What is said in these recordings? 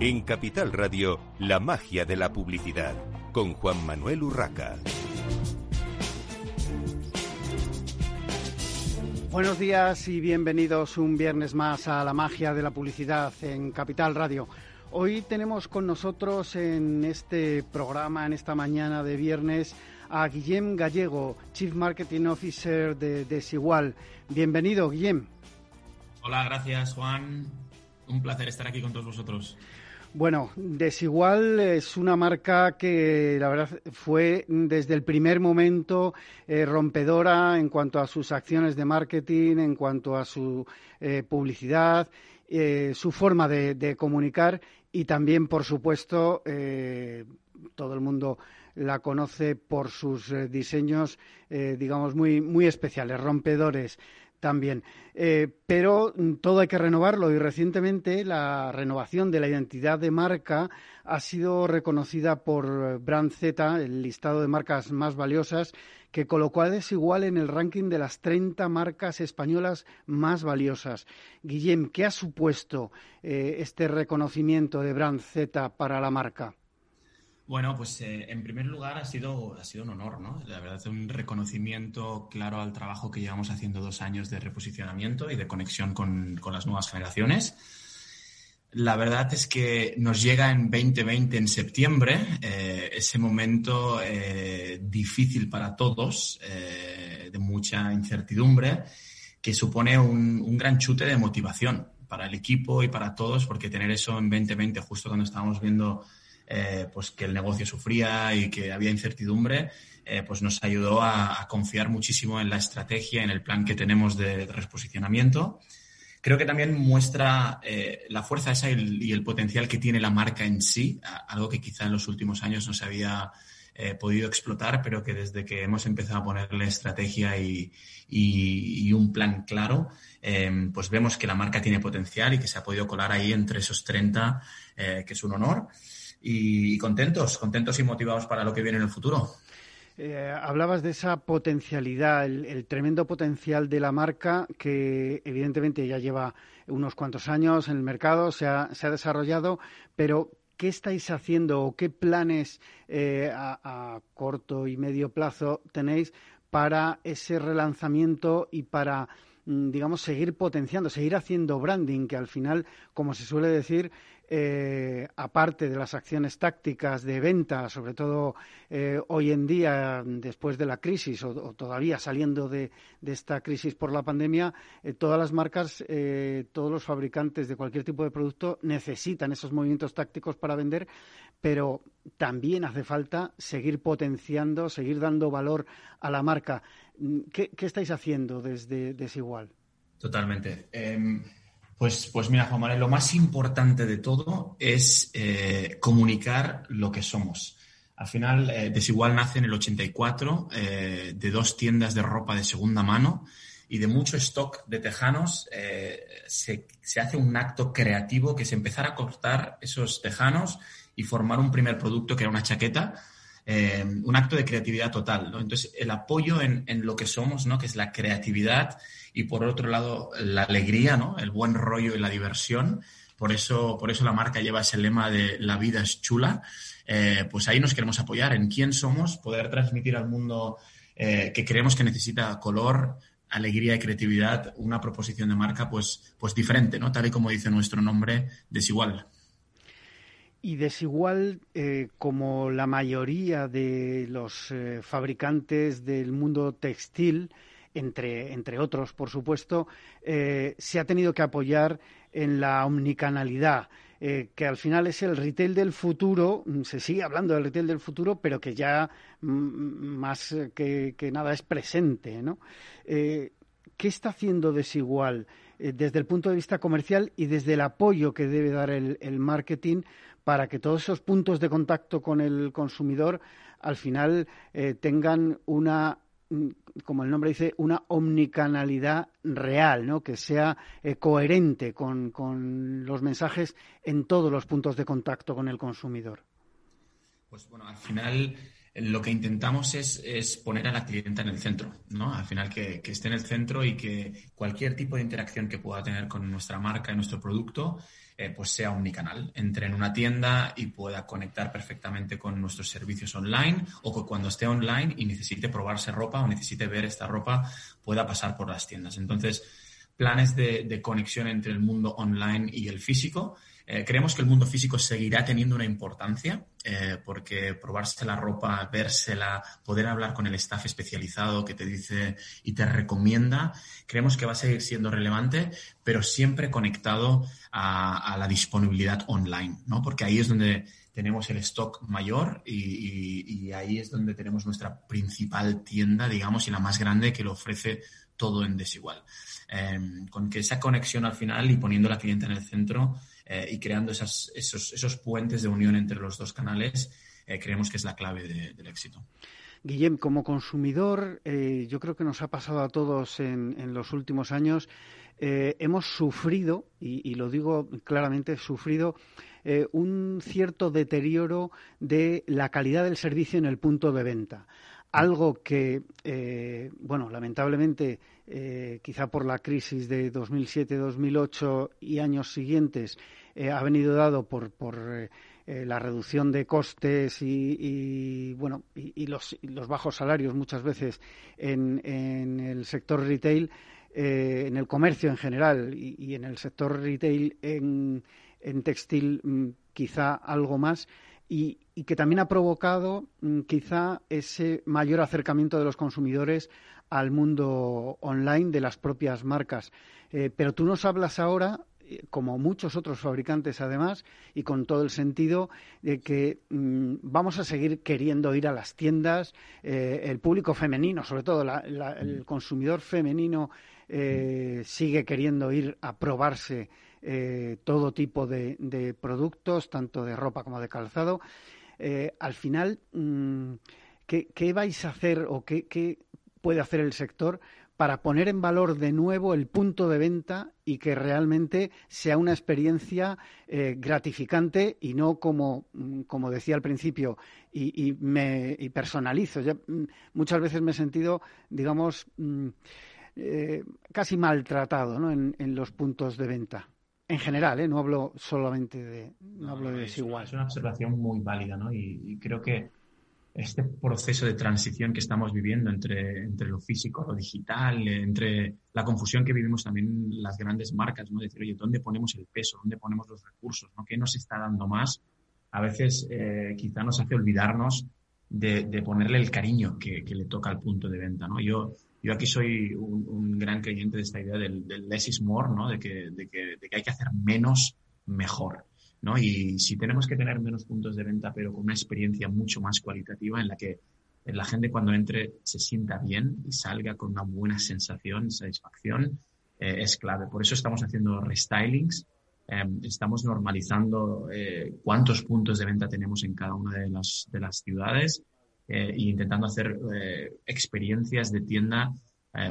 En Capital Radio, la magia de la publicidad, con Juan Manuel Urraca. Buenos días y bienvenidos un viernes más a la magia de la publicidad en Capital Radio. Hoy tenemos con nosotros en este programa, en esta mañana de viernes, a Guillem Gallego, Chief Marketing Officer de Desigual. Bienvenido, Guillem. Hola, gracias, Juan. Un placer estar aquí con todos vosotros. Bueno, Desigual es una marca que la verdad fue desde el primer momento eh, rompedora en cuanto a sus acciones de marketing, en cuanto a su eh, publicidad, eh, su forma de, comunicar y también, por supuesto, todo el mundo la conoce por sus diseños, digamos, muy, muy especiales, rompedores también. Eh, pero mm, todo hay que renovarlo y recientemente la renovación de la identidad de marca ha sido reconocida por eh, Brand Z, el listado de marcas más valiosas, que colocó a desigual en el ranking de las 30 marcas españolas más valiosas. Guillem, ¿qué ha supuesto eh, este reconocimiento de Brand Z para la marca? Bueno, pues eh, en primer lugar ha sido, ha sido un honor, ¿no? La verdad, un reconocimiento claro al trabajo que llevamos haciendo dos años de reposicionamiento y de conexión con, las nuevas generaciones. La verdad es que nos llega en 2020, en septiembre, eh, ese momento eh, difícil para todos, de mucha incertidumbre, que supone un, un gran chute de motivación para el equipo y para todos, porque tener eso en 2020, justo cuando estábamos viendo eh, pues que el negocio sufría y que había incertidumbre, eh, pues nos ayudó a, confiar muchísimo en la estrategia, en el plan que tenemos de, reposicionamiento. Creo que también muestra eh, la fuerza esa y el, potencial que tiene la marca en sí, algo que quizá en los últimos años no se había podido explotar, pero que desde que hemos empezado a ponerle estrategia y, un plan claro, pues vemos que la marca tiene potencial y que se ha podido colar ahí entre esos 30, que es un honor y contentos, contentos y motivados para lo que viene en el futuro. Eh, hablabas de esa potencialidad, el, tremendo potencial de la marca que evidentemente ya lleva unos cuantos años en el mercado, se ha, desarrollado, pero ¿qué estáis haciendo o qué planes eh, a, corto y medio plazo tenéis para ese relanzamiento y para mm, digamos, seguir potenciando, seguir haciendo branding, que al final, como se suele decir, eh, aparte de las acciones tácticas de venta, sobre todo eh, hoy en día, después de la crisis o, todavía saliendo de, esta crisis por la pandemia, eh, todas las marcas, todos los fabricantes de cualquier tipo de producto necesitan esos movimientos tácticos para vender, pero también hace falta seguir potenciando, seguir dando valor a la marca. ¿Qué, estáis haciendo desde Desigual? Totalmente. Em, pues, pues mira, Juan Manuel, lo más importante de todo es eh, comunicar lo que somos. Al final, eh, Desigual nace en el 84 eh, de dos tiendas de ropa de segunda mano y de mucho stock de tejanos. Se, se, hace un acto creativo que es empezar a cortar esos tejanos y formar un primer producto que era una chaqueta. Un acto de creatividad total. ¿no? Entonces, el apoyo en, en, lo que somos, ¿no? que es la creatividad y por otro lado la alegría, ¿no? El buen rollo y la diversión. Por eso, por eso la marca lleva ese lema de la vida es chula. Eh, pues ahí nos queremos apoyar en quién somos, poder transmitir al mundo eh, que creemos que necesita color, alegría y creatividad, una proposición de marca pues, pues diferente, ¿no? Tal y como dice nuestro nombre, desigual. Y desigual eh, como la mayoría de los fabricantes del mundo textil, entre, entre otros, por supuesto, eh, se ha tenido que apoyar en la omnicanalidad. Eh, que al final es el retail del futuro, mm, se sigue hablando del retail del futuro, pero que ya mm, más que, nada es presente. Eh, ¿Qué está haciendo desigual desde el punto de vista comercial y desde el apoyo que debe dar el marketing para que todos esos puntos de contacto con el consumidor al final tengan una Mm, como el nombre dice, una omnicanalidad real, ¿no? que sea eh, coherente con, con, los mensajes en todos los puntos de contacto con el consumidor. Pues bueno, al final eh, lo que intentamos es, es poner a la clienta en el centro, ¿no? Al final que, esté en el centro y que cualquier tipo de interacción que pueda tener con nuestra marca y nuestro producto eh, pues sea omnicanal. Entre en una tienda y pueda conectar perfectamente con nuestros servicios online o que cuando esté online y necesite probarse ropa o necesite ver esta ropa pueda pasar por las tiendas. Entonces, planes de conexión entre el mundo online y el físico eh, creemos que el mundo físico seguirá teniendo una importancia eh, porque probarse la ropa, vérsela, poder hablar con el staff especializado que te dice y te recomienda, creemos que va a seguir siendo relevante, pero siempre conectado a, la disponibilidad online, ¿no? Porque ahí es donde tenemos el stock mayor y, ahí es donde tenemos nuestra principal tienda, digamos, y la más grande que lo ofrece todo en desigual. Em, con que esa conexión al final y poniendo la cliente en el centro eh, y creando esos, esos puentes de unión entre los dos canales, eh, creemos que es la clave del éxito. Guillem, como consumidor, eh, yo creo que nos ha pasado a todos en, los últimos años, hemos sufrido, y, lo digo claramente, sufrido un cierto deterioro de la calidad del servicio en el punto de venta algo que, bueno, lamentablemente, quizá por la crisis de 2007-2008 y años siguientes, eh, ha venido dado por, por eh, eh, la reducción de costes y, bueno y, los, bajos salarios muchas veces en, el sector retail, en el comercio en general y, en el sector retail en, en textil mm, quizá algo más. Y, que también ha provocado mm, quizá ese mayor acercamiento de los consumidores al mundo online de las propias marcas. pero tú nos hablas ahora como muchos otros fabricantes además, y con todo el sentido de que mm, vamos a seguir queriendo ir a las tiendas, eh, el público femenino, sobre todo el consumidor femenino, eh, sigue queriendo ir a probarse eh, todo tipo de, productos, tanto de ropa como de calzado. Al final, mm, ¿qué, vais a hacer o qué, puede hacer el sector para poner en valor de nuevo el punto de venta y que realmente sea una experiencia eh, gratificante y no como, mm, como decía al principio, y, me y personalizo. Mm, muchas veces me he sentido, digamos, eh, casi maltratado en, los puntos de venta. En general, ¿eh? no hablo solamente de, no, hablo de desigual. Es una observación muy válida, ¿no? y creo que este proceso de transición que estamos viviendo entre, entre lo físico, lo digital, entre la confusión que vivimos también las grandes marcas, ¿no? Decir, oye, ¿dónde ponemos el peso? ¿Dónde ponemos los recursos? ¿no? ¿Qué nos está dando más? A veces eh, quizá nos hace olvidarnos de, de ponerle el cariño que, que, le toca al punto de venta, ¿no? Yo, yo aquí soy un, gran creyente de esta idea del, del less is more, ¿no? De que, de que, de que hay que hacer menos mejor. ¿no? Y si tenemos que tener menos puntos de venta, pero con una experiencia mucho más cualitativa en la que la gente cuando entre se sienta bien y salga con una buena sensación, satisfacción, eh, es clave. Por eso estamos haciendo restylings, em, estamos normalizando eh, cuántos puntos de venta tenemos en cada una de las, de las ciudades eh, e intentando hacer experiencias de tienda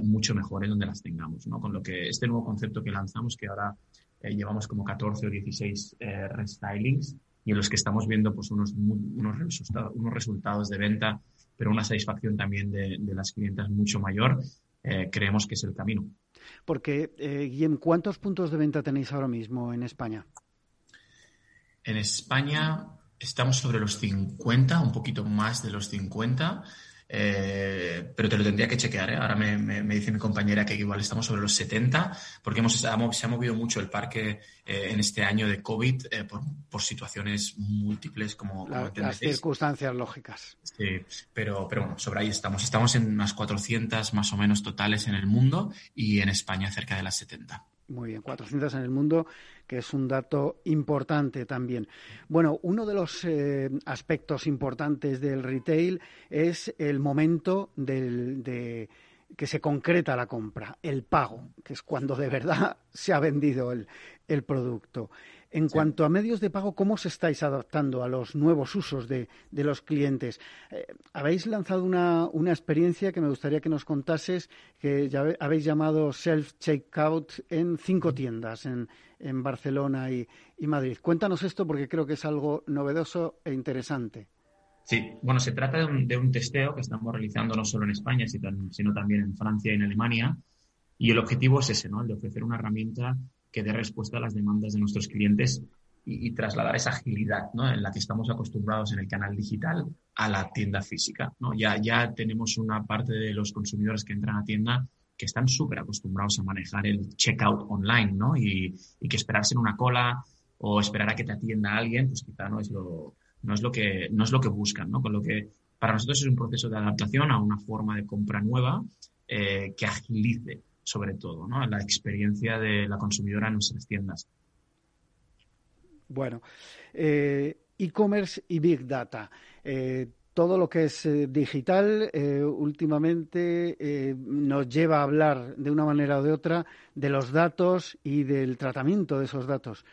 mucho mejores donde las tengamos, ¿no? Con lo que este nuevo concepto que lanzamos, que ahora eh, llevamos como 14 o 16 eh, restylings y en los que estamos viendo pues unos, unos, resultados, unos resultados de venta, pero una satisfacción también de, las clientas mucho mayor, eh, creemos que es el camino. Porque, Guillem, ¿cuántos puntos de venta tenéis ahora mismo en España? En España estamos sobre los 50, un poquito más de los 50. Eh, pero te lo tendría que chequear. ¿eh? Ahora me, me, dice mi compañera que igual estamos sobre los 70, porque hemos, se ha movido mucho el parque eh, en este año de COVID por, por, situaciones múltiples, como, Las circunstancias lógicas. Sí, pero, pero bueno, sobre ahí estamos. Estamos en unas 400 más o menos totales en el mundo y en España cerca de las 70. Muy bien, 400 en el mundo, que es un dato importante también. Bueno, uno de los eh, aspectos importantes del retail es el momento de que se concreta la compra, el pago, que es cuando de verdad se ha vendido el, el producto. En cuanto a medios de pago, ¿cómo os estáis adaptando a los nuevos usos de, los clientes? Eh, habéis lanzado una, experiencia que me gustaría que nos contases, que ya habéis llamado Self-Checkout en cinco tiendas, en, Barcelona y, Madrid. Cuéntanos esto porque creo que es algo novedoso e interesante. Sí, bueno, se trata de un, de un testeo que estamos realizando no solo en España, sino también en Francia y en Alemania. Y el objetivo es ese, ¿no? El de ofrecer una herramienta que dé respuesta a las demandas de nuestros clientes y, trasladar esa agilidad ¿no? en la que estamos acostumbrados en el canal digital a la tienda física. ¿no? Ya, ya tenemos una parte de los consumidores que entran a tienda que están súper acostumbrados a manejar el checkout online, ¿no? Y, y, que esperarse en una cola o esperar a que te atienda alguien, pues quizá no es lo, no es lo que, no es lo que buscan, ¿no? Con lo que para nosotros es un proceso de adaptación a una forma de compra nueva eh, que agilice, sobre todo, ¿no? la experiencia de la consumidora en nuestras tiendas. Bueno, eh, e-commerce y Big Data. Eh, todo lo que es digital últimamente nos lleva a hablar de una manera o de otra de los datos y del tratamiento de esos datos.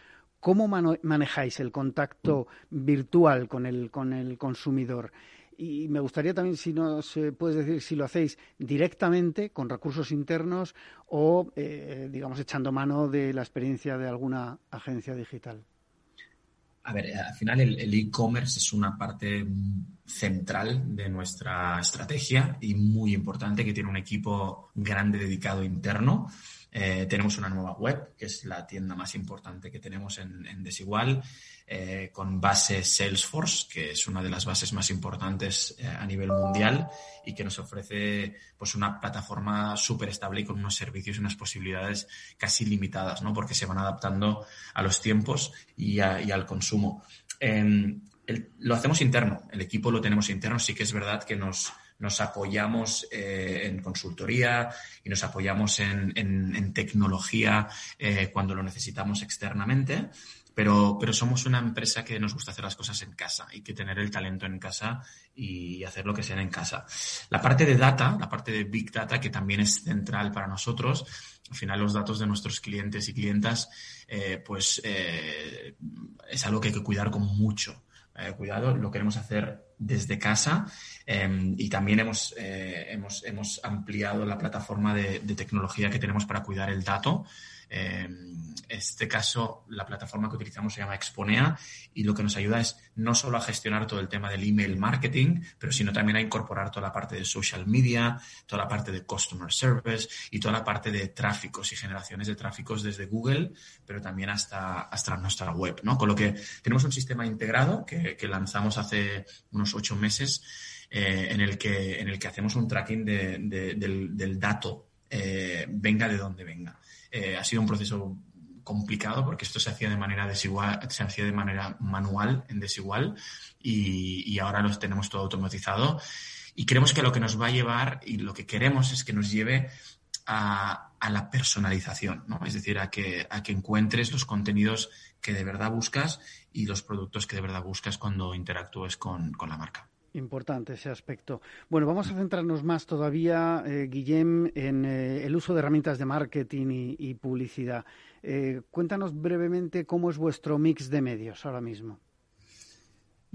¿Cómo manejáis el contacto virtual con el, con el consumidor? Y me gustaría también si nos puedes decir si lo hacéis directamente con recursos internos o, eh, digamos, echando mano de la experiencia de alguna agencia digital. A ver, eh, al final el e-commerce es una parte central de nuestra estrategia y muy importante que tiene un equipo grande dedicado interno eh, tenemos una nueva web, que es la tienda más importante que tenemos en, Desigual, eh, con base Salesforce, que es una de las bases más importantes eh, a nivel mundial y que nos ofrece pues, una plataforma súper estable y con unos servicios y unas posibilidades casi limitadas, ¿no? porque se van adaptando a los tiempos y, al consumo. Em, lo hacemos interno, el equipo lo tenemos interno, sí que es verdad que nos nos apoyamos eh, en consultoría y nos apoyamos en, tecnología eh, cuando lo necesitamos externamente. Pero, pero, somos una empresa que nos gusta hacer las cosas en casa y que tener el talento en casa y hacer lo que sea en casa. La parte de data, la parte de Big Data, que también es central para nosotros, al final los datos de nuestros clientes y clientas, eh, pues es algo que hay que cuidar con mucho cuidado, lo queremos hacer desde casa em, y también hemos, eh, hemos, hemos, ampliado la plataforma de, tecnología que tenemos para cuidar el dato. En este caso, la plataforma que utilizamos se llama Exponea y lo que nos ayuda es no solo a gestionar todo el tema del email marketing, pero sino también a incorporar toda la parte de social media, toda la parte de customer service y toda la parte de tráficos y generaciones de tráficos desde Google, pero también hasta, hasta nuestra web, ¿no? Con lo que tenemos un sistema integrado que, que lanzamos hace unos ocho meses eh, en, el que, en el que hacemos un tracking del, dato, eh, venga de donde venga. Eh, ha sido un proceso complicado porque esto se hacía de manera desigual, se hacía de manera manual en desigual y, ahora lo tenemos todo automatizado. Y creemos que lo que nos va a llevar y lo que queremos es que nos lleve a, la personalización, ¿no? Es decir, a que encuentres los contenidos que de verdad buscas y los productos que de verdad buscas cuando interactúes con la marca. Importante ese aspecto. Bueno, vamos a centrarnos más todavía, eh, Guillem, en eh, el uso de herramientas de marketing y, publicidad. Eh, cuéntanos brevemente cómo es vuestro mix de medios ahora mismo.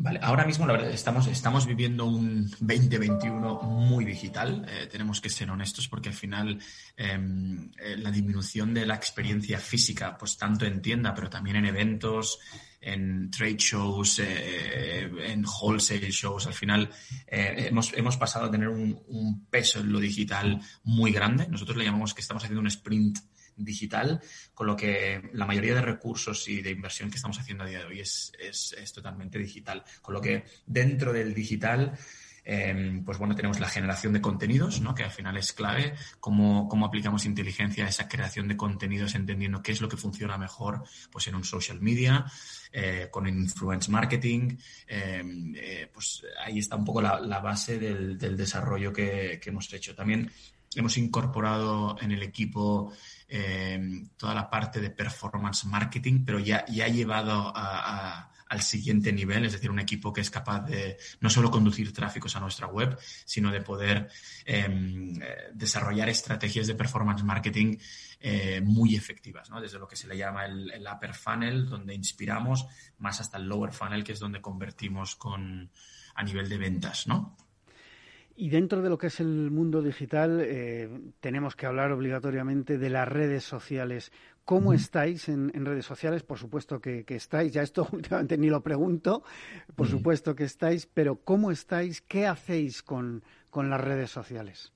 Vale, ahora mismo la verdad estamos, viviendo un 2021 muy digital. tenemos que ser honestos porque al final em, la disminución de la experiencia física, pues tanto en tienda, pero también en eventos, en trade shows, eh, en wholesale shows. Al final eh, hemos, hemos, pasado a tener un, un, peso en lo digital muy grande. Nosotros le llamamos que estamos haciendo un sprint digital, con lo que la mayoría de recursos y de inversión que estamos haciendo a día de hoy es, es, totalmente digital. Con lo que dentro del digital Em, pues bueno, tenemos la generación de contenidos, ¿no? que al final es clave, cómo, cómo, aplicamos inteligencia a esa creación de contenidos entendiendo qué es lo que funciona mejor pues en un social media, eh, con influence marketing. Em, eh, pues ahí está un poco la, base del, desarrollo que, hemos hecho. También hemos incorporado en el equipo em, toda la parte de performance marketing, pero ya, ya llevado al siguiente nivel, es decir, un equipo que es capaz de no solo conducir tráficos a nuestra web, sino de poder em, eh, desarrollar estrategias de performance marketing eh, muy efectivas, ¿no? desde lo que se le llama el, upper funnel, donde inspiramos, más hasta el lower funnel, que es donde convertimos con, a nivel de ventas. ¿no? Y dentro de lo que es el mundo digital, eh, tenemos que hablar obligatoriamente de las redes sociales. ¿Cómo estáis en, redes sociales? Por supuesto que, estáis, ya esto últimamente ni lo pregunto, por supuesto que estáis, pero ¿cómo estáis? ¿Qué hacéis con, las redes sociales?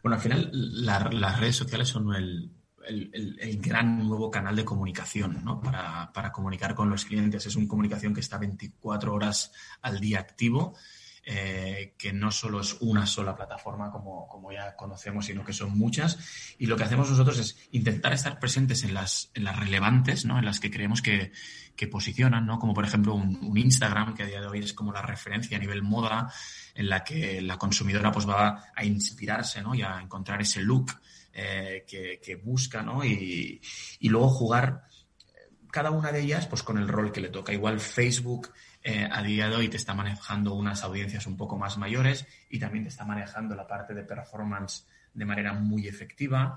Bueno, al final las redes sociales son el, el, gran nuevo canal de comunicación ¿no? para, para, comunicar con los clientes. Es una comunicación que está 24 horas al día activo, eh, que no solo es una sola plataforma como, como, ya conocemos, sino que son muchas. Y lo que hacemos nosotros es intentar estar presentes en las, en las relevantes, ¿no? en las que creemos que, que posicionan, ¿no? como por ejemplo un, Instagram, que a día de hoy es como la referencia a nivel moda, en la que la consumidora pues, va a inspirarse ¿no? y a encontrar ese look eh, que, busca, ¿no? Y, luego jugar cada una de ellas pues con el rol que le toca. Igual Facebook eh, a día de hoy te está manejando unas audiencias un poco más mayores y también te está manejando la parte de performance de manera muy efectiva.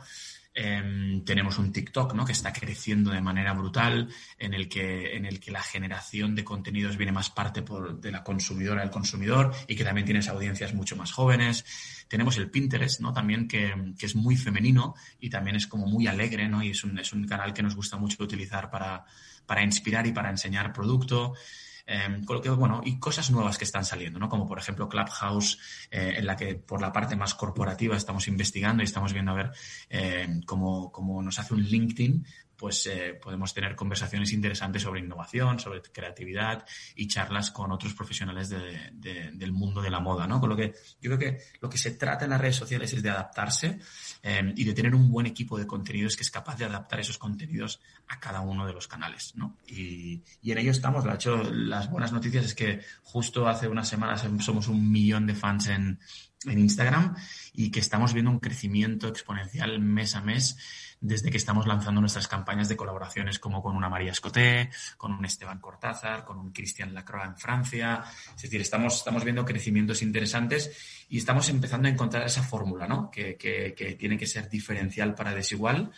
Em, tenemos un TikTok ¿no? que está creciendo de manera brutal, en el, que, en el que la generación de contenidos viene más parte por, de la consumidora del consumidor y que también tienes audiencias mucho más jóvenes. Tenemos el Pinterest, ¿no? También que, que, es muy femenino y también es como muy alegre, ¿no? Y es un, es un canal que nos gusta mucho utilizar para, para inspirar y para enseñar producto. Em, con lo que, bueno, y cosas nuevas que están saliendo, ¿no? Como por ejemplo Clubhouse, eh, en la que por la parte más corporativa estamos investigando y estamos viendo a ver eh, cómo, cómo, nos hace un LinkedIn pues eh, podemos tener conversaciones interesantes sobre innovación, sobre creatividad y charlas con otros profesionales del mundo de la moda, ¿no? Con lo que yo creo que lo que se trata en las redes sociales es de adaptarse eh, y de tener un buen equipo de contenidos que es capaz de adaptar esos contenidos a cada uno de los canales, ¿no? Y, en ello estamos. De hecho, las buenas noticias es que justo hace unas semanas somos un millón de fans en, en Instagram y que estamos viendo un crecimiento exponencial mes a mes desde que estamos lanzando nuestras campañas de colaboraciones como con una María Escoté, con un Esteban Cortázar, con un Cristian Lacroix en Francia. Es decir, estamos, estamos viendo crecimientos interesantes y estamos empezando a encontrar esa fórmula, ¿no? Que, que, tiene que ser diferencial para desigual.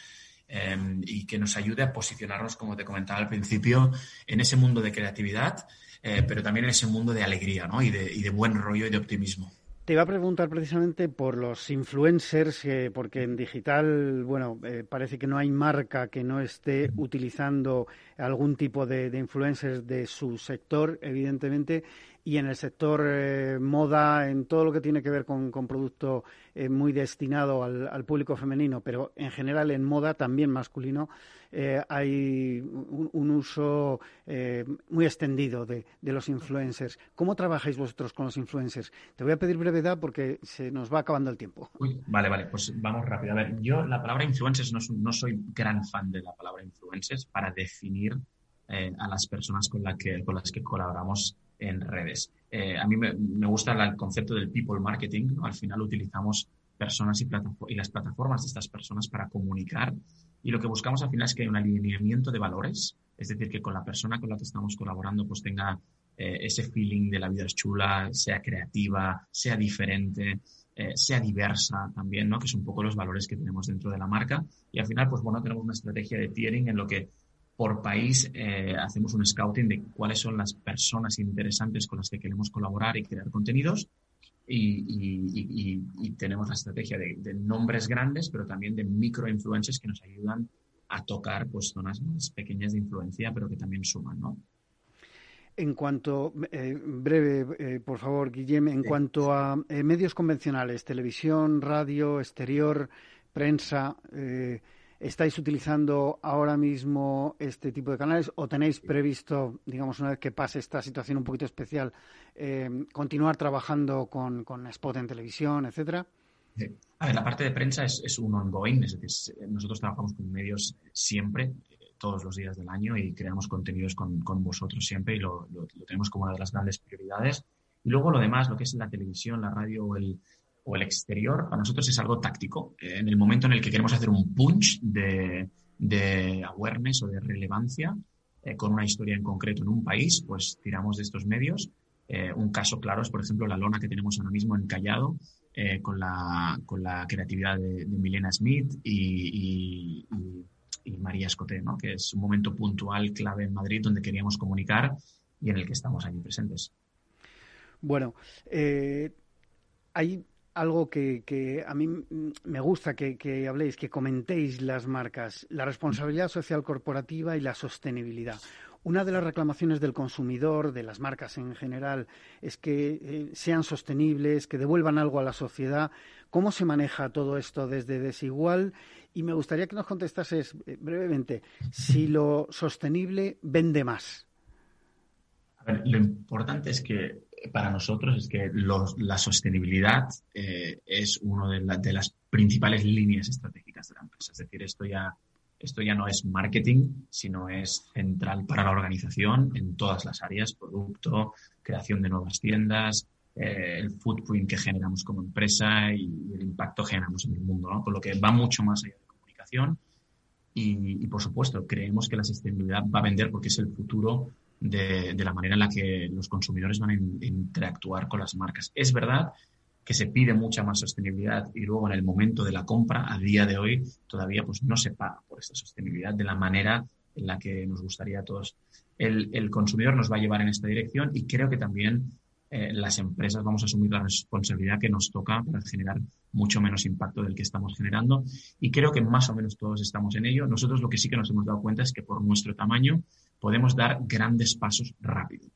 Em, y que nos ayude a posicionarnos, como te comentaba al principio, en ese mundo de creatividad, eh, pero también en ese mundo de alegría ¿no? y, de, y de buen rollo y de optimismo. Te iba a preguntar precisamente por los influencers, porque en digital, bueno, eh, parece que no hay marca que no esté utilizando algún tipo de, influencers de su sector, evidentemente, y en el sector eh, moda, en todo lo que tiene que ver con, con producto eh, muy destinado al, público femenino, pero en general en moda también masculino, eh, hay un, uso muy extendido de, de, los influencers. ¿Cómo trabajáis vosotros con los influencers? Te voy a pedir brevedad porque se nos va acabando el tiempo. vale, vale, pues vamos rápido. A ver, yo la palabra influencers no, no soy gran fan de la palabra influencers para definir a las personas con, la que, con las que colaboramos en redes. Eh, a mí me, gusta el concepto del people marketing. Al final utilizamos personas y, y, las plataformas de estas personas para comunicar y lo que buscamos al final es que haya un alineamiento de valores, es decir, que con la persona con la que estamos colaborando pues tenga eh, ese feeling de la vida es chula, sea creativa, sea diferente, eh, sea diversa también, ¿no? Que son un poco los valores que tenemos dentro de la marca. Y al final, pues bueno, tenemos una estrategia de tiering en lo que por país eh, hacemos un scouting de cuáles son las personas interesantes con las que queremos colaborar y crear contenidos. Y, tenemos la estrategia de, nombres grandes, pero también de micro influencers que nos ayudan a tocar pues, zonas más pequeñas de influencia, pero que también suman, ¿no? En cuanto, eh, breve, eh, por favor, Guillem, en cuanto a medios convencionales, televisión, radio, exterior, prensa, ¿Estáis utilizando ahora mismo este tipo de canales o tenéis previsto, digamos, una vez que pase esta situación un poquito especial, eh, continuar trabajando con, spot en televisión, etcétera? A ver, la parte de prensa es, un ongoing, es decir, nosotros trabajamos con medios siempre, todos los días del año y creamos contenidos con, vosotros siempre y lo, lo, tenemos como una de las grandes prioridades. Y luego lo demás, lo que es la televisión, la radio o el, o el exterior, para nosotros es algo táctico. En el momento en el que queremos hacer un punch de, de awareness o de relevancia eh, con una historia en concreto en un país, pues tiramos de estos medios. Eh, un caso claro es, por ejemplo, la lona que tenemos ahora mismo en Callado, eh, con, la, con la creatividad de, Milena Smith y, y, María Escoté, ¿no? que es un momento puntual clave en Madrid donde queríamos comunicar y en el que estamos allí presentes. Bueno, hay algo que, a mí me gusta que, habléis, que comentéis las marcas, la responsabilidad social corporativa y la sostenibilidad. Una de las reclamaciones del consumidor, de las marcas en general, es que eh, sean sostenibles, que devuelvan algo a la sociedad. ¿Cómo se maneja todo esto desde Desigual? Y me gustaría que nos contestases eh, brevemente si lo sostenible vende más. lo importante es que para nosotros es que la sostenibilidad eh, es una de, de, las principales líneas estratégicas de la empresa. Es decir, esto ya esto ya no es marketing, sino es central para la organización en todas las áreas, producto, creación de nuevas tiendas, eh, el footprint que generamos como empresa y, el impacto que generamos en el mundo, ¿no? Por lo que va mucho más allá de comunicación. Y, por supuesto, creemos que la sostenibilidad va a vender porque es el futuro de, la manera en la que los consumidores van a interactuar con las marcas. Es verdad que se pide mucha más sostenibilidad y luego en el momento de la compra, a día de hoy, todavía pues no se paga por esta sostenibilidad de la manera en la que nos gustaría a todos. El, consumidor nos va a llevar en esta dirección y creo que también eh, las empresas vamos a asumir la responsabilidad que nos toca para generar mucho menos impacto del que estamos generando y creo que más o menos todos estamos en ello. Nosotros lo que sí que nos hemos dado cuenta es que por nuestro tamaño podemos dar grandes pasos rápido.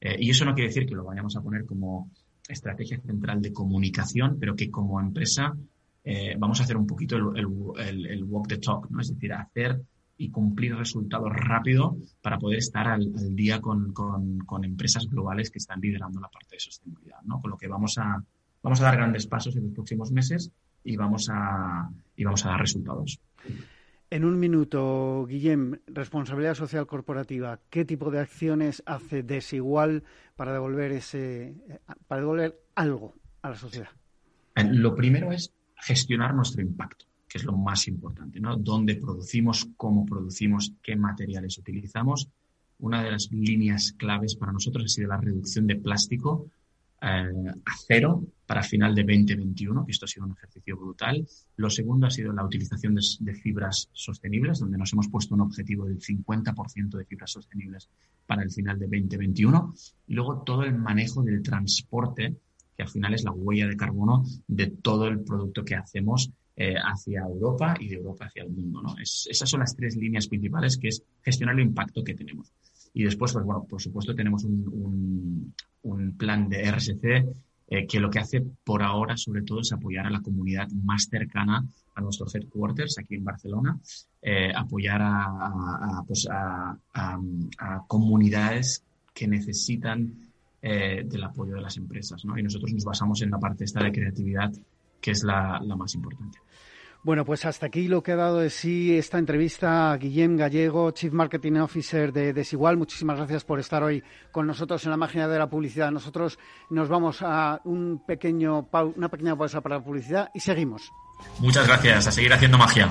Eh, y eso no quiere decir que lo vayamos a poner como estrategia central de comunicación, pero que como empresa eh, vamos a hacer un poquito el, walk the talk, ¿no? Es decir, hacer y cumplir resultados rápido para poder estar al, día con, empresas globales que están liderando la parte de sostenibilidad, ¿no? Con lo que vamos a, vamos a dar grandes pasos en los próximos meses y vamos a, y vamos a dar resultados. En un minuto, Guillem, responsabilidad social corporativa. ¿Qué tipo de acciones hace desigual para devolver ese, para devolver algo a la sociedad? Lo primero es gestionar nuestro impacto, que es lo más importante, ¿no? Dónde producimos, cómo producimos, qué materiales utilizamos. Una de las líneas claves para nosotros ha sido la reducción de plástico eh, a cero para final de 2021, que esto ha sido un ejercicio brutal. Lo segundo ha sido la utilización de, fibras sostenibles, donde nos hemos puesto un objetivo del 50% de fibras sostenibles para el final de 2021. Y luego todo el manejo del transporte, que al final es la huella de carbono de todo el producto que hacemos eh, hacia Europa y de Europa hacia el mundo. esas son las tres líneas principales, que es gestionar el impacto que tenemos. Y después, pues bueno, por supuesto tenemos un, un, plan de RSC eh, que lo que hace por ahora, sobre todo, es apoyar a la comunidad más cercana a nuestros headquarters aquí en Barcelona, eh, apoyar a, pues a, comunidades que necesitan eh, del apoyo de las empresas. ¿no? Y nosotros nos basamos en la parte esta de creatividad, que es la, la más importante. Bueno, pues hasta aquí lo que ha dado de sí esta entrevista a Guillem Gallego, Chief Marketing Officer de Desigual. Muchísimas gracias por estar hoy con nosotros en la máquina de la publicidad. Nosotros nos vamos a un pequeño, una pequeña pausa para la publicidad y seguimos. Muchas gracias. A seguir haciendo magia.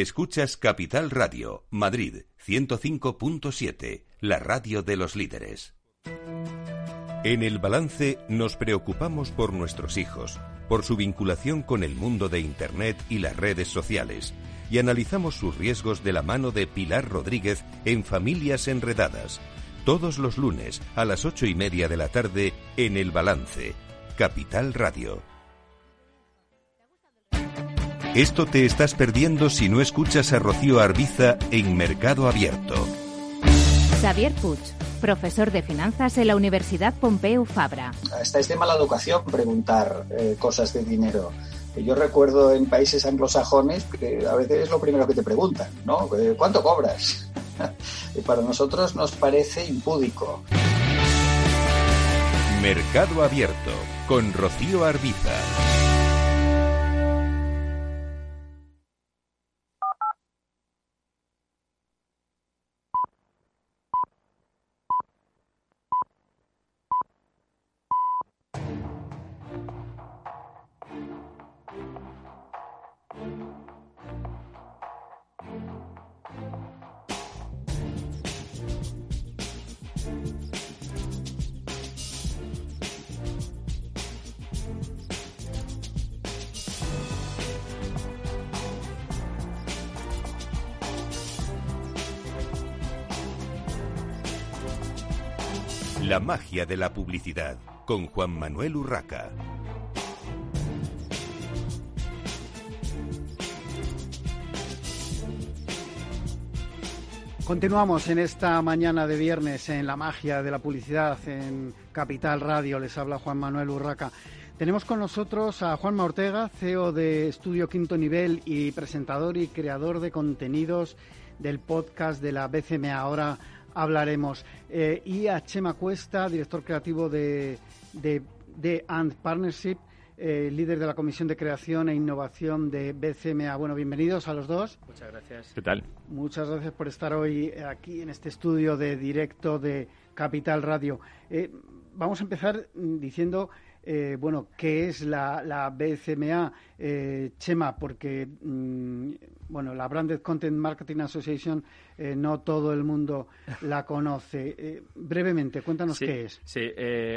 Escuchas Capital Radio, Madrid 105.7, la radio de los líderes. En el balance nos preocupamos por nuestros hijos, por su vinculación con el mundo de Internet y las redes sociales, y analizamos sus riesgos de la mano de Pilar Rodríguez en Familias Enredadas, todos los lunes a las ocho y media de la tarde en el balance, Capital Radio. Esto te estás perdiendo si no escuchas a Rocío Arbiza en Mercado Abierto. Xavier Puig, profesor de finanzas en la Universidad Pompeu Fabra. Hasta es de mala educación preguntar eh, cosas de dinero. Yo recuerdo en países anglosajones que a veces es lo primero que te preguntan, ¿no? Eh, ¿Cuánto cobras? y para nosotros nos parece impúdico. Mercado Abierto con Rocío Arbiza. Magia de la publicidad con Juan Manuel Urraca. Continuamos en esta mañana de viernes en la magia de la publicidad en Capital Radio. Les habla Juan Manuel Urraca. Tenemos con nosotros a Juanma Ortega, CEO de Estudio Quinto Nivel y presentador y creador de contenidos del podcast de la BCMA. Ahora hablaremos. Eh, y a Chema Cuesta, director creativo de, de, de And Partnership, eh, líder de la Comisión de Creación e Innovación de BCMA. Bueno, bienvenidos a los dos. Muchas gracias. ¿Qué tal? Muchas gracias por estar hoy aquí en este estudio de directo de Capital Radio. Eh, vamos a empezar diciendo eh, bueno, qué es la, la BCMA, eh, Chema, porque mm, bueno, la Branded Content Marketing Association eh, no todo el mundo la conoce. Brevemente, cuéntanos Sí, qué es. Sí,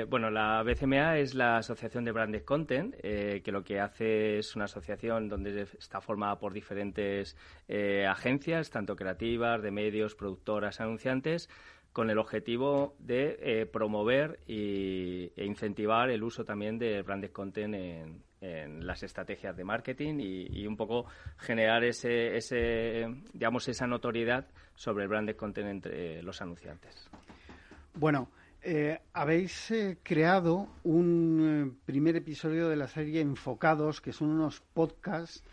bueno, la BCMA es la Asociación de Branded Content, que lo que hace es una asociación donde está formada por diferentes agencias, tanto creativas, de medios, productoras, anunciantes, con el objetivo de eh, promover y, e incentivar el uso también de branded content en, las estrategias de marketing y, un poco generar ese, ese, digamos, esa notoriedad sobre el branded content entre los anunciantes. Bueno, eh, habéis eh, creado un primer episodio de la serie Enfocados, que son unos podcasts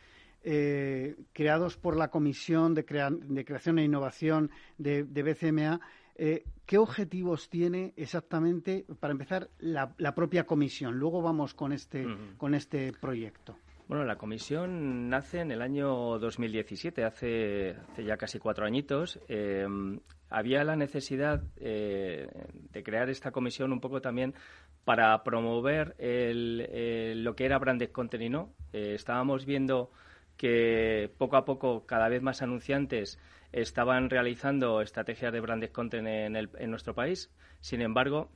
creados por la Comisión de, Crea- de Creación e Innovación de BCMA. Eh, ¿Qué objetivos tiene exactamente, para empezar, la, la propia comisión? Luego vamos con este, con este proyecto. Bueno, la comisión nace en el año 2017, hace, hace ya casi cuatro añitos. Eh, había la necesidad eh, de crear esta comisión un poco también para promover el, eh, lo que era branded content y no. Eh, estábamos viendo que poco a poco cada vez más anunciantes estaban realizando estrategias de branded content en, el- en nuestro país. Sin embargo,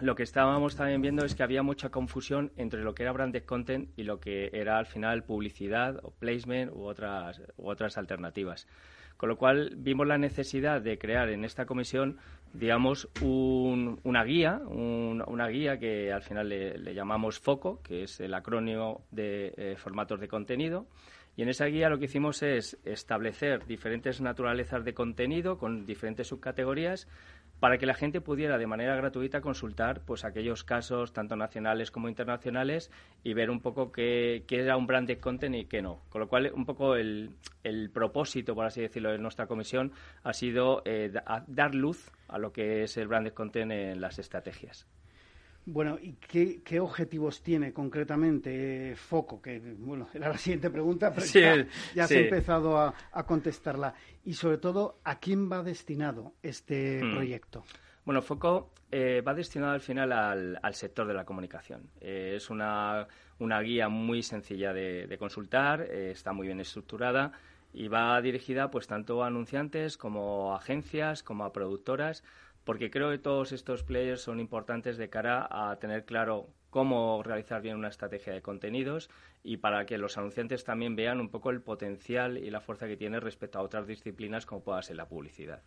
lo que estábamos también viendo es que había mucha confusión entre lo que era branded content y lo que era al final publicidad o placement u otras, u otras alternativas. Con lo cual vimos la necesidad de crear en esta comisión, digamos, un- una guía, un- una guía que al final le, le llamamos FOCO, que es el acrónimo de eh, formatos de contenido. Y en esa guía lo que hicimos es establecer diferentes naturalezas de contenido con diferentes subcategorías para que la gente pudiera de manera gratuita consultar pues aquellos casos tanto nacionales como internacionales y ver un poco qué, era un branded content y qué no. Con lo cual, un poco el, el propósito, por así decirlo, de nuestra comisión ha sido eh, da- dar luz a lo que es el branded content en las estrategias. Bueno, ¿y qué, qué objetivos tiene concretamente eh, Foco? Que, bueno, era la siguiente pregunta, pero Sí, ya, ya has empezado a, a contestarla. Y sobre todo, ¿a quién va destinado este Hmm. proyecto? Bueno, Foco eh, va destinado al final al, al sector de la comunicación. Eh, es una, una guía muy sencilla de, de consultar, está muy bien estructurada y va dirigida pues tanto a anunciantes como a agencias, como a productoras, porque creo que todos estos players son importantes de cara a tener claro cómo realizar bien una estrategia de contenidos y para que los anunciantes también vean un poco el potencial y la fuerza que tiene respecto a otras disciplinas como pueda ser la publicidad.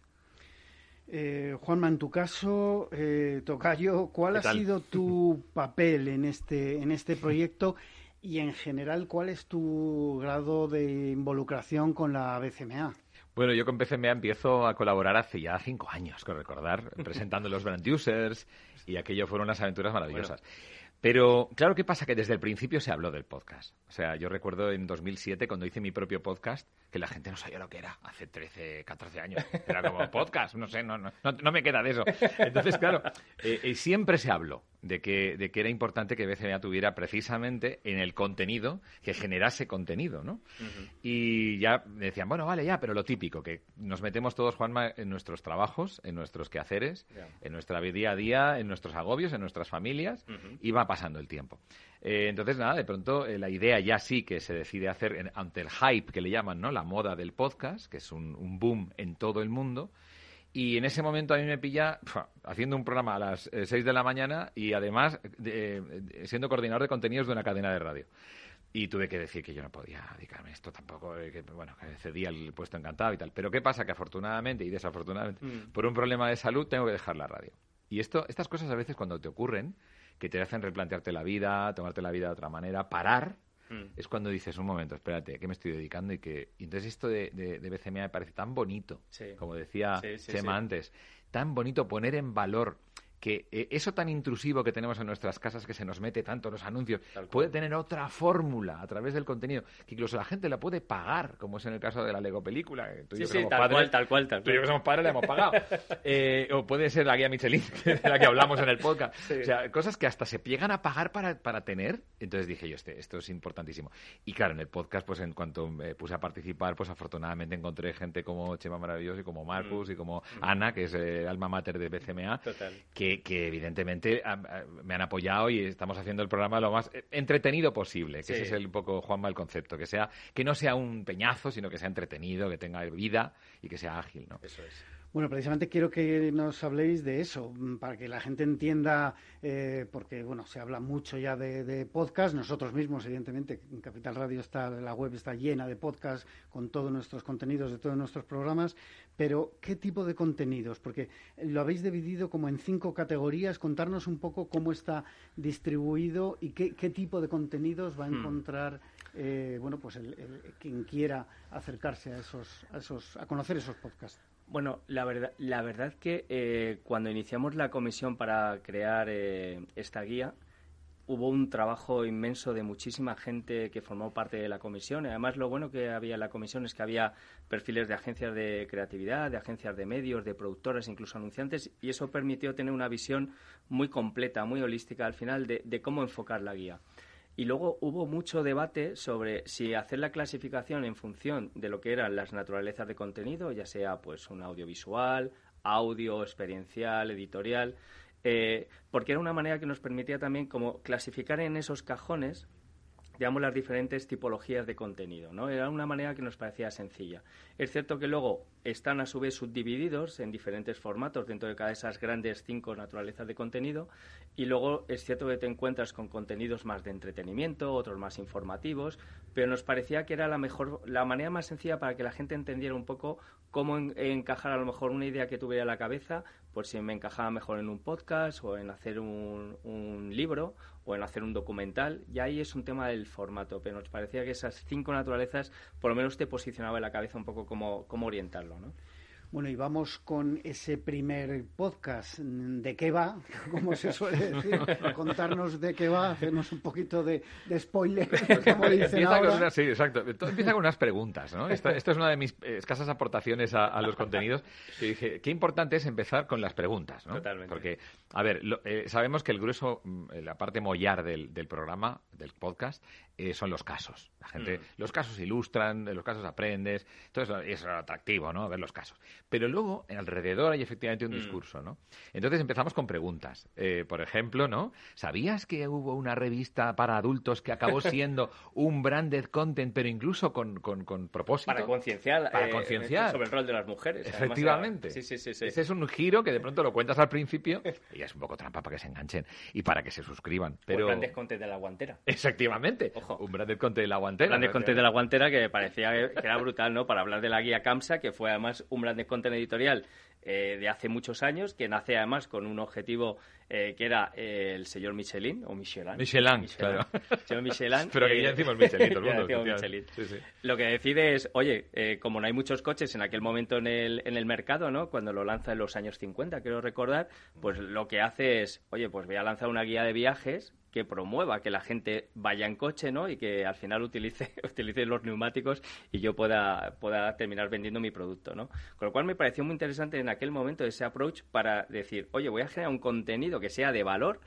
Eh, Juanma, en tu caso, eh, Tocayo, ¿cuál ¿Qué ha sido tu papel en este, en este proyecto y en general cuál es tu grado de involucración con la BCMA? Bueno, yo con BCMA empiezo a colaborar hace ya cinco años, con recordar, presentando los brand users y aquello fueron unas aventuras maravillosas. Pero, claro, ¿qué pasa? Que desde el principio se habló del podcast. O sea, yo recuerdo en 2007, cuando hice mi propio podcast, que la gente no sabía lo que era, hace 13, 14 años. Era como podcast, no sé, no, no, no, me queda de eso. Entonces, claro, eh, eh, siempre se habló de que, de que era importante que BCMA tuviera precisamente en el contenido, que generase contenido, ¿no? Y ya me decían, bueno, vale, ya, pero lo típico, que nos metemos todos, Juanma, en nuestros trabajos, en nuestros quehaceres, en nuestra día a día, en nuestros agobios, en nuestras familias, y va pasando el tiempo. Eh, entonces, nada, de pronto eh, la idea ya sí que se decide hacer en- ante el hype que le llaman, ¿no? La moda del podcast, que es un, un boom en todo el mundo. Y en ese momento a mí me pilla haciendo un programa a las 6 de la mañana y además de- de- siendo coordinador de contenidos de una cadena de radio. Y tuve que decir que yo no podía dedicarme a esto tampoco, eh, que, bueno, que cedía el puesto encantado y tal. Pero ¿qué pasa? Que afortunadamente y desafortunadamente, Mm. por un problema de salud, tengo que dejar la radio. Y esto, estas cosas a veces cuando te ocurren, que te hacen replantearte la vida, tomarte la vida de otra manera, parar, mm. es cuando dices, un momento, espérate, ¿qué me estoy dedicando? Y que entonces esto de, de, BCMA me parece tan bonito, como decía Chema antes, tan bonito poner en valor que eh, eso tan intrusivo que tenemos en nuestras casas que se nos mete tanto los anuncios puede tener otra fórmula a través del contenido que incluso la gente la puede pagar como es en el caso de la Lego película tú sí, sí, tal cual tal cual tal tú y yo que somos padres la hemos pagado. Eh, o puede ser la guía Michelin de la que hablamos en el podcast. O sea cosas que hasta se pliegan a pagar para, para tener. Entonces dije yo este esto es importantísimo y claro en el podcast pues en cuanto me puse a participar pues afortunadamente encontré gente como Chema Maravilloso y como Marcus mm. y como mm. Ana que es el alma mater de BCMA que que, evidentemente me han apoyado y estamos haciendo el programa lo más entretenido posible, que ese es el, un poco, Juanma, el concepto, que sea que no sea un peñazo, sino que sea entretenido, que tenga vida y que sea ágil, ¿no? Eso es. Bueno, precisamente quiero que nos habléis de eso, mm, para que la gente entienda, eh, porque bueno, se habla mucho ya de, podcast, nosotros mismos, evidentemente, en Capital Radio está, la web está llena de podcast con todos nuestros contenidos de todos nuestros programas, pero ¿qué tipo de contenidos? Porque lo habéis dividido como en cinco categorías, contarnos un poco cómo está distribuido y qué, tipo de contenidos va a hmm. encontrar, eh, bueno, pues quien quiera acercarse a esos, a esos, a conocer esos podcasts. Bueno, la verdad, la verdad que eh, cuando iniciamos la comisión para crear eh, esta guía, hubo un trabajo inmenso de muchísima gente que formó parte de la comisión. Además, lo bueno que había en la comisión es que había perfiles de agencias de creatividad, de agencias de medios, de productores, incluso anunciantes, y eso permitió tener una visión muy completa, muy holística al final de cómo enfocar la guía. Y luego hubo mucho debate sobre si hacer la clasificación en función de lo que eran las naturalezas de contenido, ya sea pues un audiovisual, audio, experiencial, editorial, eh, porque era una manera que nos permitía también como clasificar en esos cajones digamos, las diferentes tipologías de contenido, ¿no? Era una manera que nos parecía sencilla. Es cierto que luego están a su vez subdivididos en diferentes formatos dentro de cada de esas grandes cinco naturalezas de contenido y luego es cierto que te encuentras con contenidos más de entretenimiento, otros más informativos, pero nos parecía que era la mejor, la manera más sencilla para que la gente entendiera un poco cómo encajar a lo mejor una idea que tuviera en la cabeza, por si me encajaba mejor en un podcast o en hacer un, un libro o en hacer un documental, y ahí es un tema del formato, pero nos parecía que esas cinco naturalezas por lo menos te posicionaba en la cabeza un poco cómo, cómo orientarlo, ¿no? Bueno, y vamos con ese primer podcast. ¿De qué va? Como se suele decir. Contarnos de qué va, hacernos un poquito de, spoiler, como dicen ahora. sí, exacto. empieza con unas preguntas, ¿no? Esta, es una de mis escasas aportaciones a, los contenidos. Que dije, qué importante es empezar con las preguntas, ¿no? Totalmente. Porque, a ver, eh, sabemos que el grueso, mm, la parte mollar del, del programa, del podcast, eh, son los casos. La gente, mm. los casos ilustran, de los casos aprendes, todo eso es atractivo, ¿no? Ver los casos. Pero luego, alrededor hay efectivamente un mm. discurso, ¿no? Entonces empezamos con preguntas. Eh, por ejemplo, ¿no? ¿Sabías que hubo una revista para adultos que acabó siendo un branded content, pero incluso con, con, propósito? Para concienciar. Para eh, concienciar. Sobre el rol de las mujeres. Efectivamente. sí, sí, sí, sí. Ese es un giro que de pronto lo cuentas al principio y es un poco trampa para que se enganchen y para que se suscriban. Pero... O el branded content de la guantera. Efectivamente. Un branded content de la guantera. Branded content de la guantera que parecía que era brutal, ¿no? Para hablar de la guía CAMSA, que fue además un branded content editorial eh, de hace muchos años, que nace además con un objetivo eh, que era eh, el señor Michelin, o Michelin. Michelin, claro. Señor Michelin. Pero que ya decimos Michelin, todo el mundo. Michelin. Lo que decide es, oye, como no hay muchos coches en aquel momento en el, en el mercado, ¿no? Cuando lo lanza en los años 50, quiero recordar, pues lo que hace es, oye, pues voy a lanzar una guía de viajes que promueva que la gente vaya en coche, ¿no? Y que al final utilice, utilice los neumáticos y yo pueda, pueda terminar vendiendo mi producto, ¿no? Con lo cual me pareció muy interesante en aquel momento ese approach para decir, oye, voy a generar un contenido que sea de valor.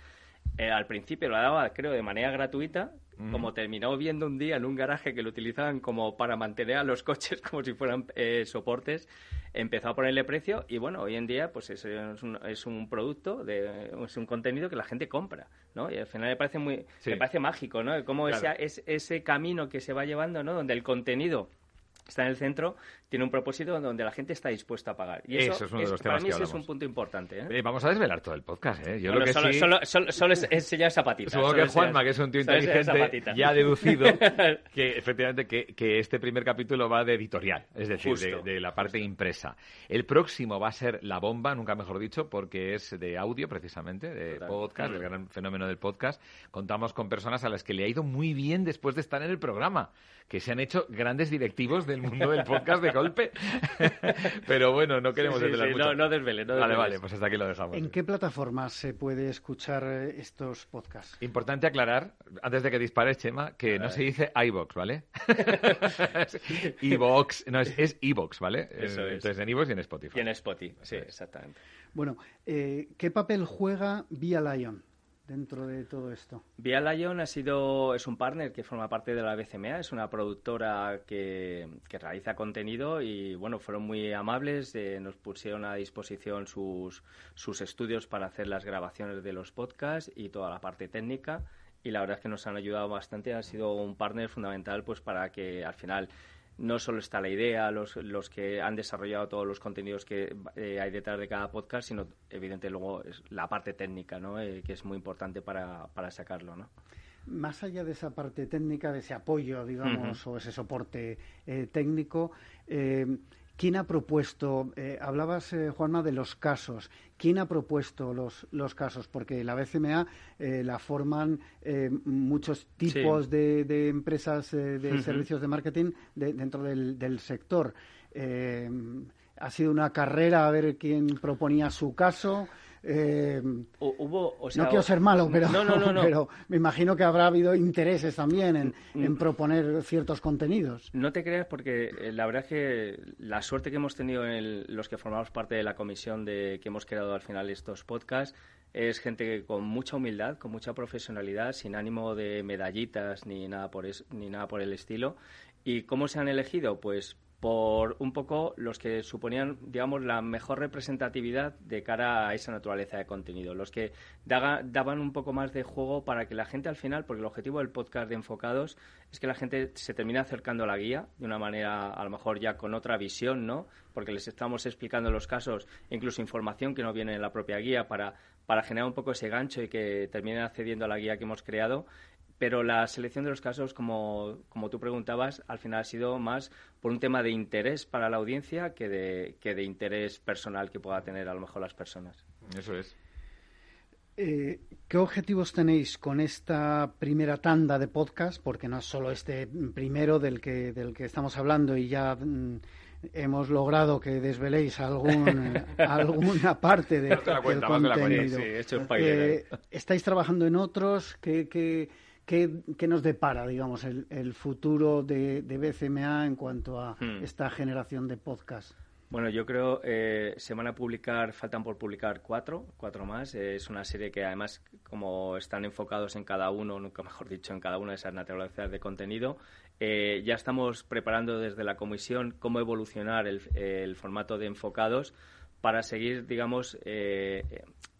Eh, al principio lo daba, creo, de manera gratuita como terminó viendo un día en un garaje que lo utilizaban como para mantener a los coches como si fueran eh, soportes, empezó a ponerle precio y bueno, hoy en día pues es, un, es un producto, de, es un contenido que la gente compra, ¿no? Y al final me parece muy, me parece mágico, ¿no? Como ese, ese camino que se va llevando, ¿no? Donde el contenido está en el centro, tiene un propósito donde la gente está dispuesta a pagar. Y eso, es uno de los temas para mí que ese es un punto importante. ¿eh? Eh, vamos a desvelar todo el podcast, ¿eh? Yo Bueno, lo que solo, sí... solo, solo, solo es enseñar esa patita. Supongo que Juanma, que es un tío inteligente, ya ha deducido que efectivamente que, que este primer capítulo va de editorial, es decir, de, Justo, de la parte impresa. El próximo va a ser la bomba, nunca mejor dicho, porque es de audio precisamente, de Total. podcast, del gran fenómeno del podcast. Contamos con personas a las que le ha ido muy bien después de estar en el programa, que se han hecho grandes directivos del mundo del podcast de golpe. Pero bueno, no queremos Sí, sí, desvelar sí, mucho. no, no desvele, no Vale, vale, pues hasta aquí lo dejamos. ¿En qué plataformas se puede escuchar eh, estos podcasts? Importante aclarar, antes de que dispares, Chema, que no se dice iBox, ¿vale? iBox, no, es, es iBox, ¿vale? Eso Eh, es. Entonces en iBox y en Spotify. Y en Spotify, sí, exactamente. Bueno, eh, ¿qué papel juega Vía Lion dentro de todo esto? Via Lion ha sido, es un partner que forma parte de la BCMA, es una productora que, que realiza contenido y bueno, fueron muy amables, eh, nos pusieron a disposición sus, sus estudios para hacer las grabaciones de los podcasts y toda la parte técnica y la verdad es que nos han ayudado bastante, ha sido un partner fundamental pues para que al final no solo está la idea, los, los que han desarrollado todos los contenidos que eh, hay detrás de cada podcast, sino evidente luego es la parte técnica, ¿no? Eh, que es muy importante para, para sacarlo, ¿no? Más allá de esa parte técnica, de ese apoyo, digamos, o ese soporte eh, técnico, eh, ¿quién ha propuesto, eh, hablabas, eh, Juanma, de los casos, ¿quién ha propuesto los, los casos? Porque la BCMA eh, la forman eh, muchos tipos Sí. de, de empresas de servicios de marketing de- dentro del, del sector. Ha sido una carrera a ver quién proponía su caso. Eh, Hu- Hubo, o sea, no quiero ser malo, pero, no, no, no, no. pero me imagino que habrá habido intereses también en, Mm. en proponer ciertos contenidos. No te creas porque eh, la verdad es que la suerte que hemos tenido en el- los que formamos parte de la comisión de que hemos creado al final estos podcasts es gente que con mucha humildad, con mucha profesionalidad, sin ánimo de medallitas ni nada por es- ni nada por el estilo. ¿Y cómo se han elegido? Pues por un poco los que suponían, digamos, la mejor representatividad de cara a esa naturaleza de contenido. Los que daban un poco más de juego para que la gente al final, porque el objetivo del podcast de Enfocados es que la gente se termine acercando a la guía de una manera, a lo mejor ya con otra visión, ¿no? Porque les estamos explicando los casos, incluso información que no viene en la propia guía para, para generar un poco ese gancho y que terminen accediendo a la guía que hemos creado. Pero la selección de los casos, como, como tú preguntabas, al final ha sido más por un tema de interés para la audiencia que de, que de interés personal que pueda tener a lo mejor las personas. Eso es. Eh, ¿Qué objetivos tenéis con esta primera tanda de podcast? Porque no es solo este primero del que, del que estamos hablando y ya mm, hemos logrado que desveléis algún, alguna parte de, de la del cuenta, más de la cuenta. contenido. Sí, he hecho. Eh, ¿Estáis trabajando en otros? ¿Qué, qué, qué- qué nos depara, digamos, el, el futuro de, de BCMA en cuanto a Hmm. esta generación de podcast? Bueno, yo creo eh, se van a publicar, faltan por publicar cuatro, cuatro más. Eh, es una serie que además, como están enfocados en cada uno, nunca mejor dicho, en cada una de esas naturalezas de contenido, eh, ya estamos preparando desde la comisión cómo evolucionar el, el formato de enfocados para seguir, digamos,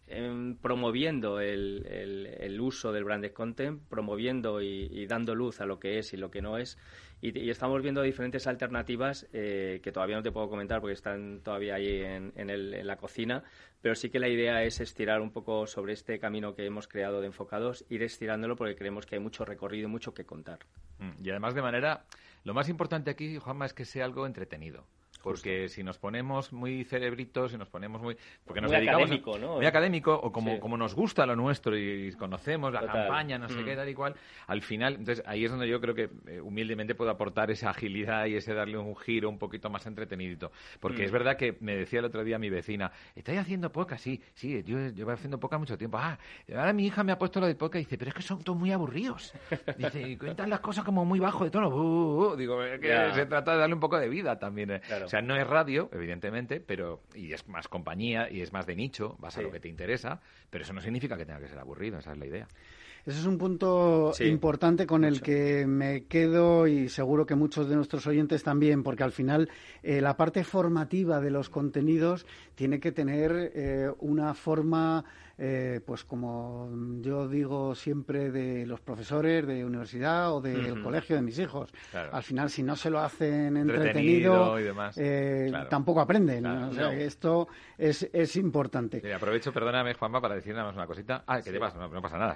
em, promoviendo el, el- el uso del branded content, promoviendo y, y dando luz a lo que es y lo que no es. Y, y estamos viendo diferentes alternativas eh, que todavía no te puedo comentar porque están todavía ahí en, en el- en la cocina, pero sí que la idea es estirar un poco sobre este camino que hemos creado de enfocados, ir estirándolo porque creemos que hay mucho recorrido y mucho que contar. Mm, Y además de manera, lo más importante aquí, Juanma, es que sea algo entretenido. Porque si nos ponemos muy cerebritos y nos ponemos muy... Porque nos Muy dedicamos a- académico, ¿no? Muy académico, o como, Sí. como nos gusta lo nuestro y conocemos la Total. campaña, no sé Mm. qué, tal y cual, al final, entonces ahí es donde yo creo que eh, humildemente puedo aportar esa agilidad y ese darle un giro un poquito más entretenidito. Porque Mm. es verdad que me decía el otro día mi vecina, ¿estáis haciendo podcast? Sí, sí, yo llevo haciendo podcast mucho tiempo. Ah, ahora mi hija me ha puesto lo del podcast y dice, pero es que son todos muy aburridos. Dice, y cuentan las cosas como muy bajo de tono. Uh, uh, uh. Digo, es que se trata de darle un poco de vida también. eh. Claro. O sea, no es radio, evidentemente, pero y es más compañía y es más de nicho, vas a lo que te interesa, pero eso no significa que tenga que ser aburrido, esa es la idea. Ese es un punto Sí, importante con el que me quedo y seguro que muchos de nuestros oyentes también, porque al final eh, la parte formativa de los contenidos tiene que tener eh, una forma eh, pues como yo digo siempre de los profesores de universidad o del colegio de mis hijos. Al final, si no se lo hacen entretenido, eh, tampoco aprenden. o sea, esto es, es importante. aprovecho, perdóname, Juanma, para decir nada más una cosita. Ah, que te no, no, pasa nada.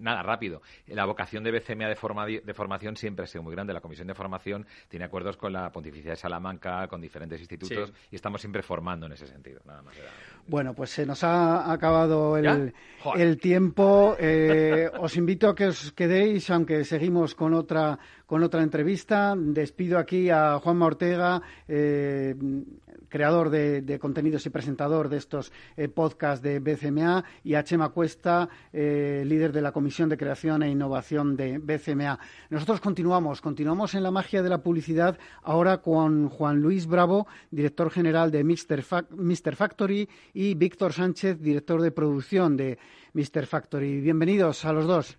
nada, rápido. La vocación de BCMA de, de formación siempre ha sido muy grande. La Comisión de Formación tiene acuerdos con la Pontificia de Salamanca, con diferentes institutos, y estamos siempre formando en ese sentido. Nada más. Bueno, pues se nos ha acabado el, tiempo. Eh, os invito a que os quedéis, aunque seguimos con otra con otra entrevista. Despido aquí a Juanma Ortega, eh, creador de, contenidos y presentador de estos eh, podcasts de BCMA, y a Chema Cuesta, eh, líder de la Comisión de Creación e Innovación de BCMA. Nosotros continuamos, continuamos en la magia de la publicidad, ahora con Juan Luis Bravo, director general de Mr. Factory, y Víctor Sánchez, director de producción de Mr. Factory. Bienvenidos a los dos.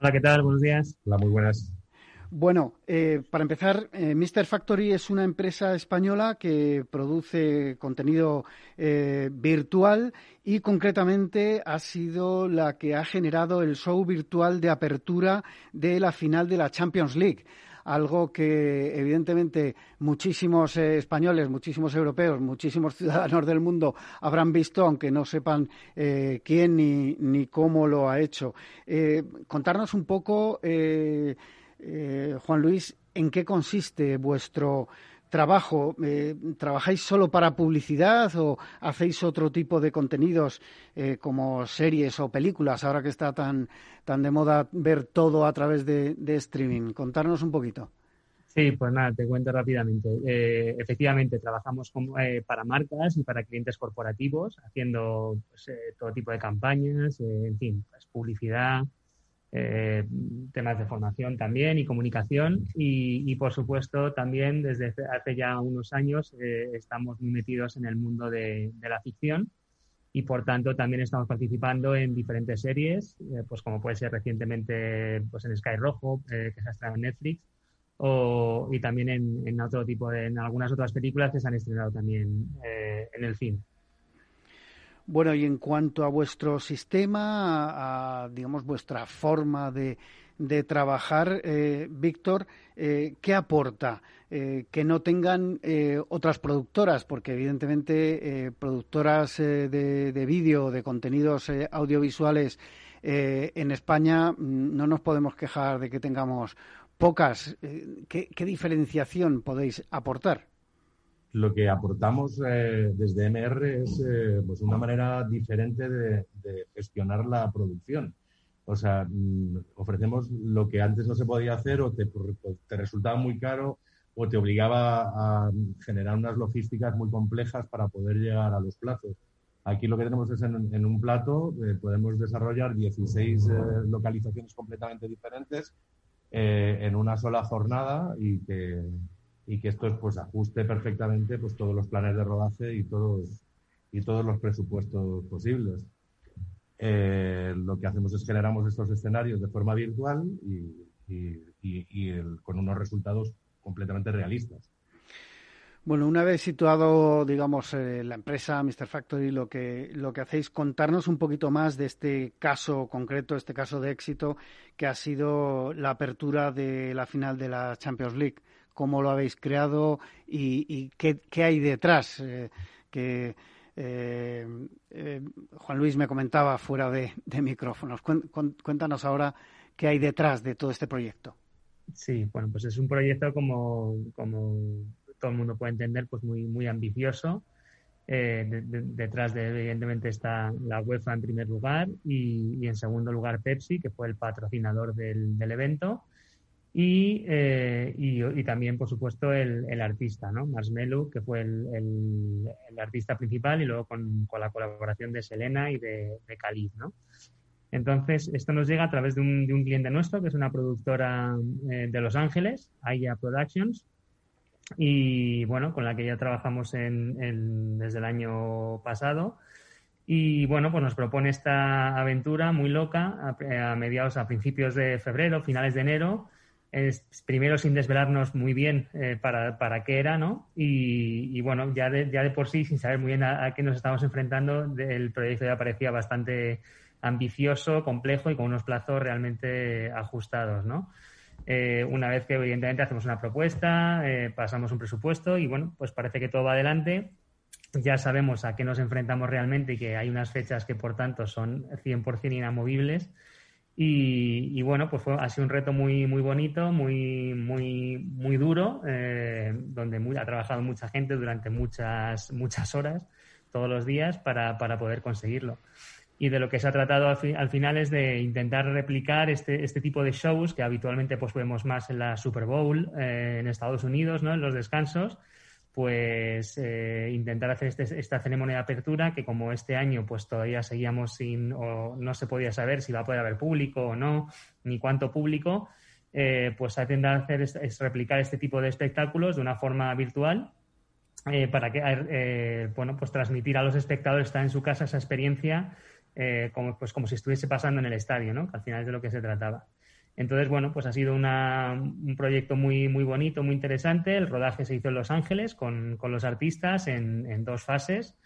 Hola, ¿qué tal? Buenos días. Hola, muy buenas. Bueno, eh, para empezar, eh, Mr. Factory es una empresa española que produce contenido eh, virtual y concretamente ha sido la que ha generado el show virtual de apertura de la final de la Champions League algo que evidentemente muchísimos españoles, muchísimos europeos, muchísimos ciudadanos del mundo habrán visto, aunque no sepan quién ni, ni, cómo lo ha hecho. contarnos un poco eh, Juan Luis, ¿en qué consiste vuestro trabajo? Eh, ¿Trabajáis solo para publicidad o hacéis otro tipo de contenidos eh, como series o películas, ahora que está tan, tan de moda ver todo a través de, streaming? Contarnos un poquito. Sí, pues nada, te cuento rápidamente. efectivamente, trabajamos para marcas y para clientes corporativos, haciendo pues, todo tipo de campañas, en fin, pues, publicidad, eh, temas de formación también y comunicación y, por supuesto también desde hace ya unos años eh, estamos muy metidos en el mundo de, la ficción y por tanto también estamos participando en diferentes series, eh, pues como puede ser recientemente pues en Sky Rojo, que se ha estrenado en Netflix, o, y también en, en, otro tipo de, en algunas otras películas que se han estrenado también en el cine. Bueno, y en cuanto a vuestro sistema, a, digamos, vuestra forma de, de trabajar, eh, Víctor, eh, ¿qué aporta? Eh, que no tengan otras productoras, porque evidentemente productoras de, de vídeo, de contenidos audiovisuales en España, mm, no nos podemos quejar de que tengamos pocas. ¿Qué diferenciación podéis aportar? Lo que aportamos eh, desde MR es eh, pues una manera diferente de, gestionar la producción. O sea, mm, ofrecemos lo que antes no se podía hacer o te, te, resultaba muy caro o te obligaba a generar unas logísticas muy complejas para poder llegar a los plazos. Aquí lo que tenemos es en, un plato, eh, podemos desarrollar 16 localizaciones completamente diferentes en una sola jornada y que, y que esto pues ajuste perfectamente pues todos los planes de rodaje y todos y todos los presupuestos posibles. Eh, lo que hacemos es generamos estos escenarios de forma virtual y, con unos resultados completamente realistas. Bueno, una vez situado, digamos, eh, la empresa Mr. Factory, lo que, lo que hacéis, contarnos un poquito más de este caso concreto, este caso de éxito, que ha sido la apertura de la final de la Champions League cómo lo habéis creado y, qué, hay detrás. Eh, que eh, eh, Juan Luis me comentaba fuera de, micrófonos. Cuéntanos ahora qué hay detrás de todo este proyecto. Sí, bueno, pues es un proyecto como, como todo el mundo puede entender, pues muy, muy ambicioso. detrás de, evidentemente, está la UEFA en primer lugar y, en segundo lugar Pepsi, que fue el patrocinador del evento. Eh, y, y, también, por supuesto, el, artista, ¿no? Marshmello, que fue el, artista principal, y luego con, la colaboración de Selena y de, de Khalid, ¿no? Entonces, esto nos llega a través de un, de un cliente nuestro, que es una productora eh, de Los Ángeles, Aya Productions, y bueno, con la que ya trabajamos en, desde el año pasado. Y bueno, pues nos propone esta aventura muy loca a mediados, a principios de febrero, finales de enero, primero sin desvelarnos muy bien eh, para, para, qué era, ¿no? Y, bueno, ya de, ya de por sí, sin saber muy bien a, qué nos estamos enfrentando, el proyecto ya parecía bastante ambicioso, complejo y con unos plazos realmente ajustados, ¿no? Eh, una vez que evidentemente hacemos una propuesta, eh, pasamos un presupuesto y bueno, pues parece que todo va adelante. Ya sabemos a qué nos enfrentamos realmente y que hay unas fechas que por tanto son 100% inamovibles y, bueno, pues fue, ha sido un reto muy, muy bonito, muy, muy, muy duro, eh, donde ha trabajado mucha gente durante muchas, muchas horas, todos los días, para, para poder conseguirlo. Y de lo que se ha tratado al, final es de intentar replicar este, este, tipo de shows que habitualmente pues vemos más en la Super Bowl eh, en Estados Unidos, ¿no? en los descansos, pues eh, intentar hacer este, esta ceremonia de apertura que como este año pues todavía seguíamos sin o no se podía saber si va a poder haber público o no, ni cuánto público, eh, pues a intentar hacer es, replicar este tipo de espectáculos de una forma virtual eh, para que bueno pues transmitir a los espectadores estar en su casa esa experiencia como pues como si estuviese pasando en el estadio, ¿no? Que al final es de lo que se trataba. Entonces, bueno, pues ha sido un proyecto muy, muy bonito, muy interesante. El rodaje se hizo en Los Ángeles con, los artistas en, dos fases.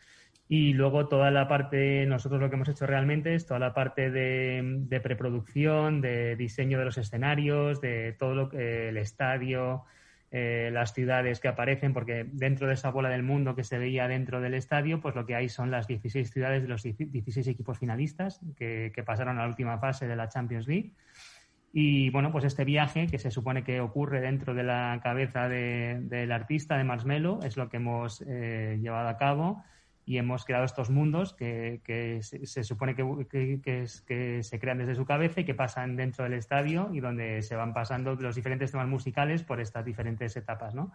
Y luego toda la parte, nosotros lo que hemos hecho realmente es toda la parte de, preproducción, de diseño de los escenarios, de todo lo que el estadio, eh, las ciudades que aparecen, porque dentro de esa bola del mundo que se veía dentro del estadio, pues lo que hay son las 16 ciudades de los 16 equipos finalistas que pasaron a la última fase de la Champions League. Y bueno, pues este viaje que se supone que ocurre dentro de la cabeza del artista de Marshmello es lo que hemos eh, llevado a cabo y hemos creado estos mundos que, se, supone que, que, se crean desde su cabeza y que pasan dentro del estadio y donde se van pasando los diferentes temas musicales por estas diferentes etapas, ¿no?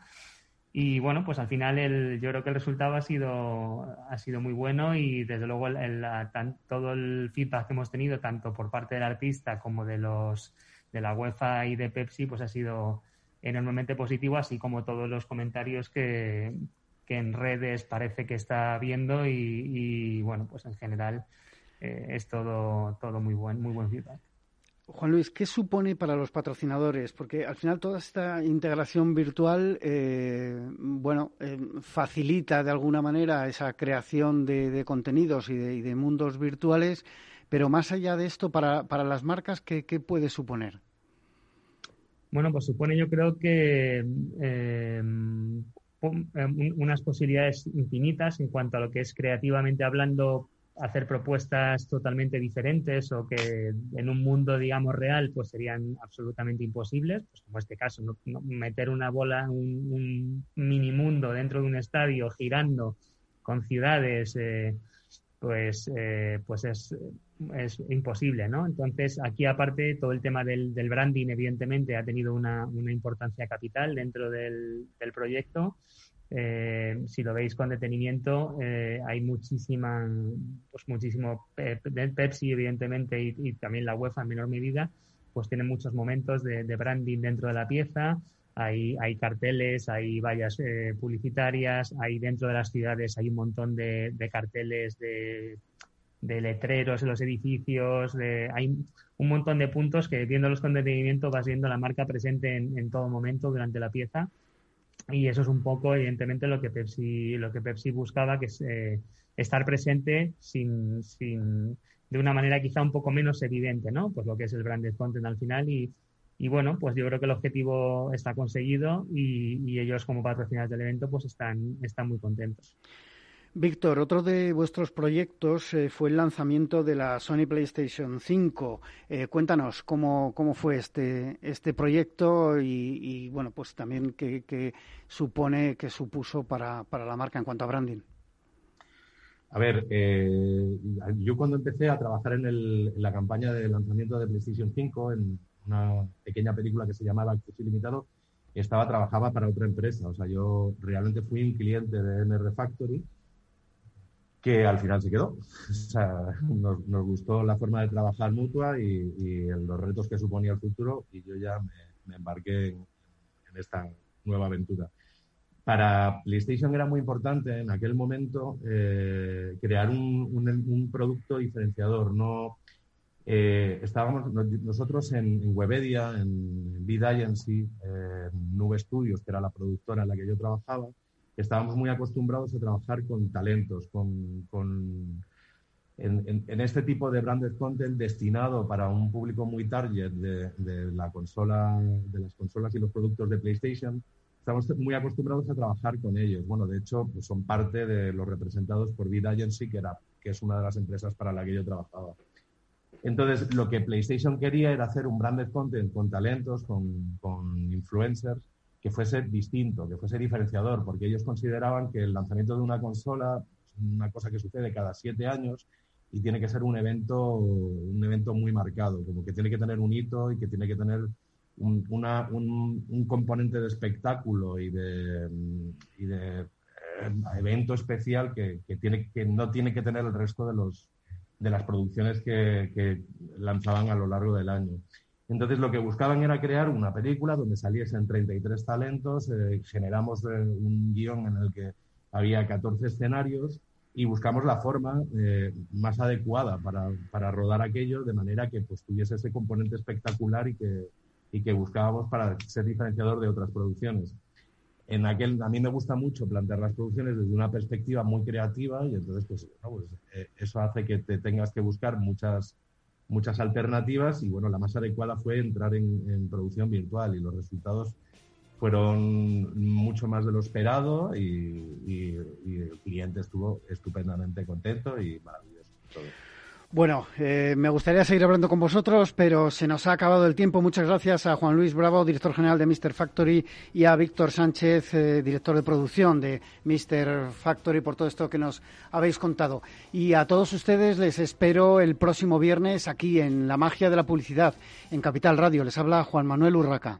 Y bueno, pues al final el, yo creo que el resultado ha sido, ha sido muy bueno y desde luego todo el feedback que hemos tenido, tanto por parte del artista como de los de la UEFA y de Pepsi, pues ha sido enormemente positivo, así como todos los comentarios que, en redes parece que está viendo y, bueno, pues en general eh, es todo, todo muy buen, muy buen feedback. Juan Luis, ¿qué supone para los patrocinadores? Porque al final toda esta integración virtual, eh, bueno, eh, facilita de alguna manera esa creación de, contenidos y de, mundos virtuales, pero más allá de esto, para, las marcas, ¿qué, puede suponer? Bueno, pues supone yo creo que eh, unas posibilidades infinitas en cuanto a lo que es creativamente hablando hacer propuestas totalmente diferentes o que en un mundo, digamos, real, pues serían absolutamente imposibles, pues como este caso, meter una bola, un, mini mundo dentro de un estadio girando con ciudades, eh, pues, eh, pues es, es, imposible, ¿no? Entonces, aquí aparte, todo el tema del, branding, evidentemente, ha tenido una, una importancia capital dentro del, del proyecto eh, si lo veis con detenimiento, eh, hay muchísima, pues muchísimo Pepsi, evidentemente, y, también la UEFA en menor medida, pues tiene muchos momentos de, branding dentro de la pieza. Hay, hay carteles, hay vallas eh, publicitarias, hay dentro de las ciudades hay un montón de, carteles de, letreros en los edificios, hay un montón de puntos que viéndolos con detenimiento vas viendo la marca presente en todo momento durante la pieza y eso es un poco, evidentemente, lo que Pepsi, lo que Pepsi buscaba, que es eh, estar presente sin, sin, de una manera quizá un poco menos evidente, ¿no? Pues lo que es el branded content al final y, y bueno, pues yo creo que el objetivo está conseguido y, y ellos como patrocinadores del evento pues están, están muy contentos. Víctor, otro de vuestros proyectos eh, fue el lanzamiento de la Sony PlayStation 5. Eh, cuéntanos cómo, cómo fue este, este proyecto y, bueno, pues también qué, supone, qué supuso para, para, la marca en cuanto a branding. A ver, eh, yo cuando empecé a trabajar en, el, en, la campaña de lanzamiento de PlayStation 5, en una pequeña película que se llamaba Acceso Ilimitado, estaba, trabajaba para otra empresa. O sea, yo realmente fui un cliente de MR Factory que al final se quedó. O sea, nos, gustó la forma de trabajar mutua y, los retos que suponía el futuro y yo ya me, embarqué en, esta nueva aventura. Para PlayStation era muy importante en aquel momento eh, crear un, producto diferenciador. No, Eh, estábamos nosotros en, Webedia, en Bid Agency, en Nube Studios, que era la productora en la que yo trabajaba, estábamos muy acostumbrados a trabajar con talentos, con, en, este tipo de branded content destinado para un público muy target de, la consola, de las consolas y los productos de PlayStation. Estamos muy acostumbrados a trabajar con ellos. Bueno, de hecho, pues son parte de los representados por Bid Agency, que, era, que es una de las empresas para la que yo trabajaba. Entonces, lo que PlayStation quería era hacer un branded content con talentos, con, influencers, que fuese distinto, que fuese diferenciador, porque ellos consideraban que el lanzamiento de una consola es una cosa que sucede cada siete años y tiene que ser un evento, un evento muy marcado, como que tiene que tener un hito y que tiene que tener un, componente de espectáculo y de, eh, evento especial que, que, tiene, que no tiene que tener el resto de los, de las producciones que, lanzaban a lo largo del año. Entonces lo que buscaban era crear una película donde saliesen 33 talentos, eh, generamos eh, un guion en el que había 14 escenarios y buscamos la forma eh, más adecuada para, para, rodar aquello de manera que pues, tuviese ese componente espectacular y que, y que buscábamos para ser diferenciador de otras producciones. En aquel, a mí me gusta mucho plantear las producciones desde una perspectiva muy creativa y entonces pues, pues eso hace que te tengas que buscar muchas, muchas alternativas y bueno, la más adecuada fue entrar en, producción virtual y los resultados fueron mucho más de lo esperado y, y el cliente estuvo estupendamente contento y maravilloso. Todo. Bueno, eh, me gustaría seguir hablando con vosotros, pero se nos ha acabado el tiempo. Muchas gracias a Juan Luis Bravo, director general de Mr. Factory, y a Víctor Sánchez, eh, director de producción de Mr. Factory, por todo esto que nos habéis contado. Y a todos ustedes les espero el próximo viernes aquí en La Magia de la Publicidad, en Capital Radio. Les habla Juan Manuel Urraca.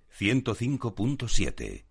105.7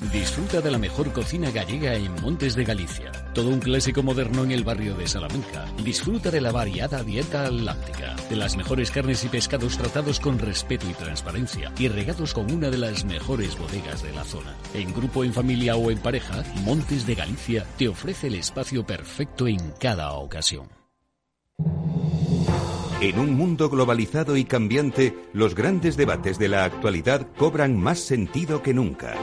Disfruta de la mejor cocina gallega en Montes de Galicia. Todo un clásico moderno en el barrio de Salamanca. Disfruta de la variada dieta atlántica, de las mejores carnes y pescados tratados con respeto y transparencia y regados con una de las mejores bodegas de la zona. En grupo, en familia o en pareja, Montes de Galicia te ofrece el espacio perfecto en cada ocasión. En un mundo globalizado y cambiante, los grandes debates de la actualidad cobran más sentido que nunca.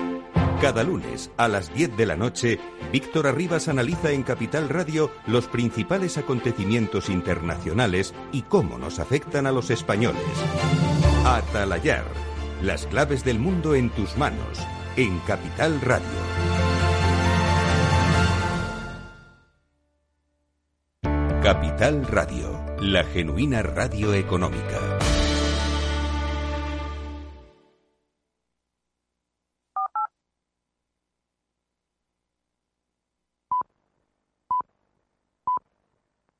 Cada lunes a las 10 de la noche, Víctor Arribas analiza en Capital Radio los principales acontecimientos internacionales y cómo nos afectan a los españoles. Atalayar, las claves del mundo en tus manos, en Capital Radio. Capital Radio, la genuina radio económica.